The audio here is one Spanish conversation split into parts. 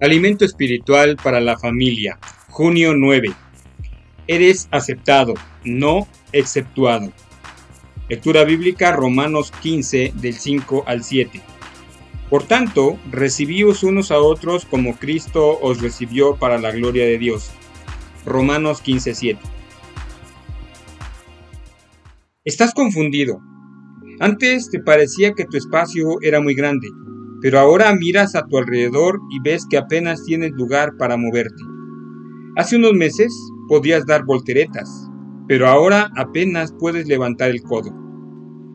Alimento espiritual para la familia. Junio 9. Eres aceptado, no exceptuado. Lectura bíblica Romanos 15 del 5 al 7. Por tanto, recibíos unos a otros como Cristo os recibió para la gloria de Dios. Romanos 15, 7. Estás confundido. Antes te parecía que tu espacio era muy grande pero ahora miras a tu alrededor y ves que apenas tienes lugar para moverte. Hace unos meses podías dar volteretas, pero ahora apenas puedes levantar el codo.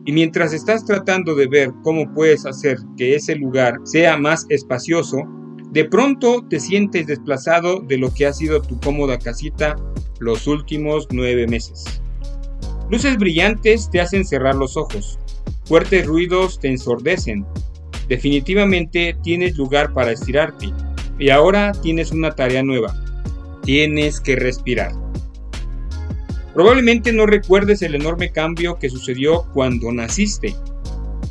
Y mientras estás tratando de ver cómo puedes hacer que ese lugar sea más espacioso, de pronto te sientes desplazado de lo que ha sido tu cómoda casita los últimos nueve meses. Luces brillantes te hacen cerrar los ojos, fuertes ruidos te ensordecen Definitivamente tienes lugar para estirarte y ahora tienes una tarea nueva. Tienes que respirar. Probablemente no recuerdes el enorme cambio que sucedió cuando naciste,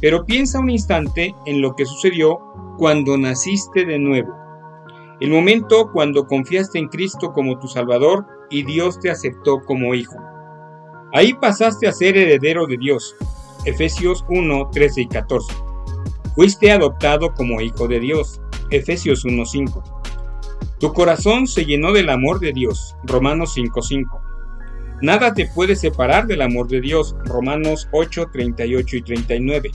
pero piensa un instante en lo que sucedió cuando naciste de nuevo. El momento cuando confiaste en Cristo como tu Salvador y Dios te aceptó como hijo. Ahí pasaste a ser heredero de Dios. Efesios 1, 13 y 14. Fuiste adoptado como hijo de Dios. Efesios 1.5. Tu corazón se llenó del amor de Dios. Romanos 5.5. Nada te puede separar del amor de Dios. Romanos 8, 38 y 39.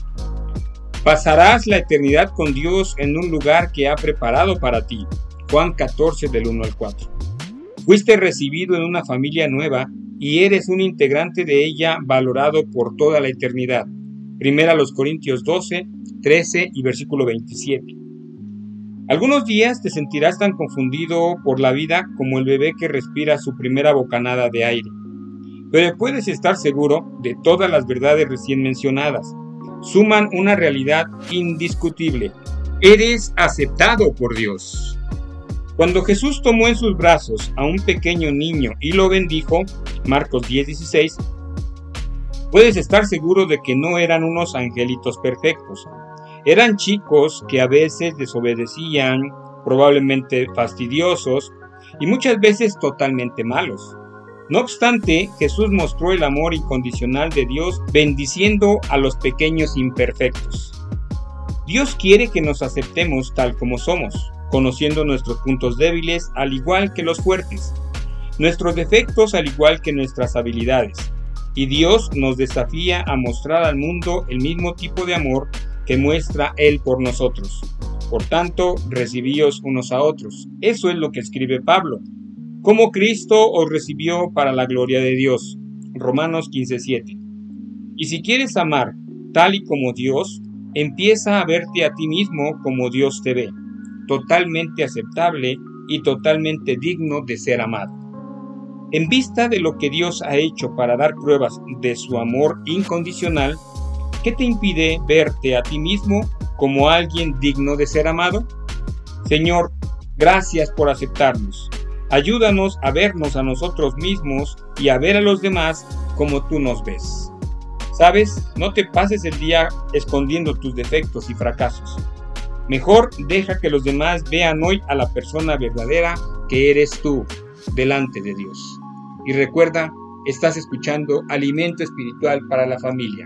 Pasarás la eternidad con Dios en un lugar que ha preparado para ti. Juan 14 del 1 al 4. Fuiste recibido en una familia nueva y eres un integrante de ella valorado por toda la eternidad. Primera los Corintios 12, 13 y versículo 27. Algunos días te sentirás tan confundido por la vida como el bebé que respira su primera bocanada de aire. Pero puedes estar seguro de todas las verdades recién mencionadas. Suman una realidad indiscutible. Eres aceptado por Dios. Cuando Jesús tomó en sus brazos a un pequeño niño y lo bendijo, Marcos 10:16, puedes estar seguro de que no eran unos angelitos perfectos, eran chicos que a veces desobedecían, probablemente fastidiosos y muchas veces totalmente malos. No obstante, Jesús mostró el amor incondicional de Dios bendiciendo a los pequeños imperfectos. Dios quiere que nos aceptemos tal como somos, conociendo nuestros puntos débiles al igual que los fuertes, nuestros defectos al igual que nuestras habilidades. Y Dios nos desafía a mostrar al mundo el mismo tipo de amor que muestra Él por nosotros. Por tanto, recibíos unos a otros. Eso es lo que escribe Pablo. Como Cristo os recibió para la gloria de Dios. Romanos 15:7. Y si quieres amar tal y como Dios, empieza a verte a ti mismo como Dios te ve, totalmente aceptable y totalmente digno de ser amado. En vista de lo que Dios ha hecho para dar pruebas de su amor incondicional, ¿Qué te impide verte a ti mismo como alguien digno de ser amado? Señor, gracias por aceptarnos. Ayúdanos a vernos a nosotros mismos y a ver a los demás como tú nos ves. Sabes, no te pases el día escondiendo tus defectos y fracasos. Mejor deja que los demás vean hoy a la persona verdadera que eres tú delante de Dios. Y recuerda, estás escuchando Alimento Espiritual para la Familia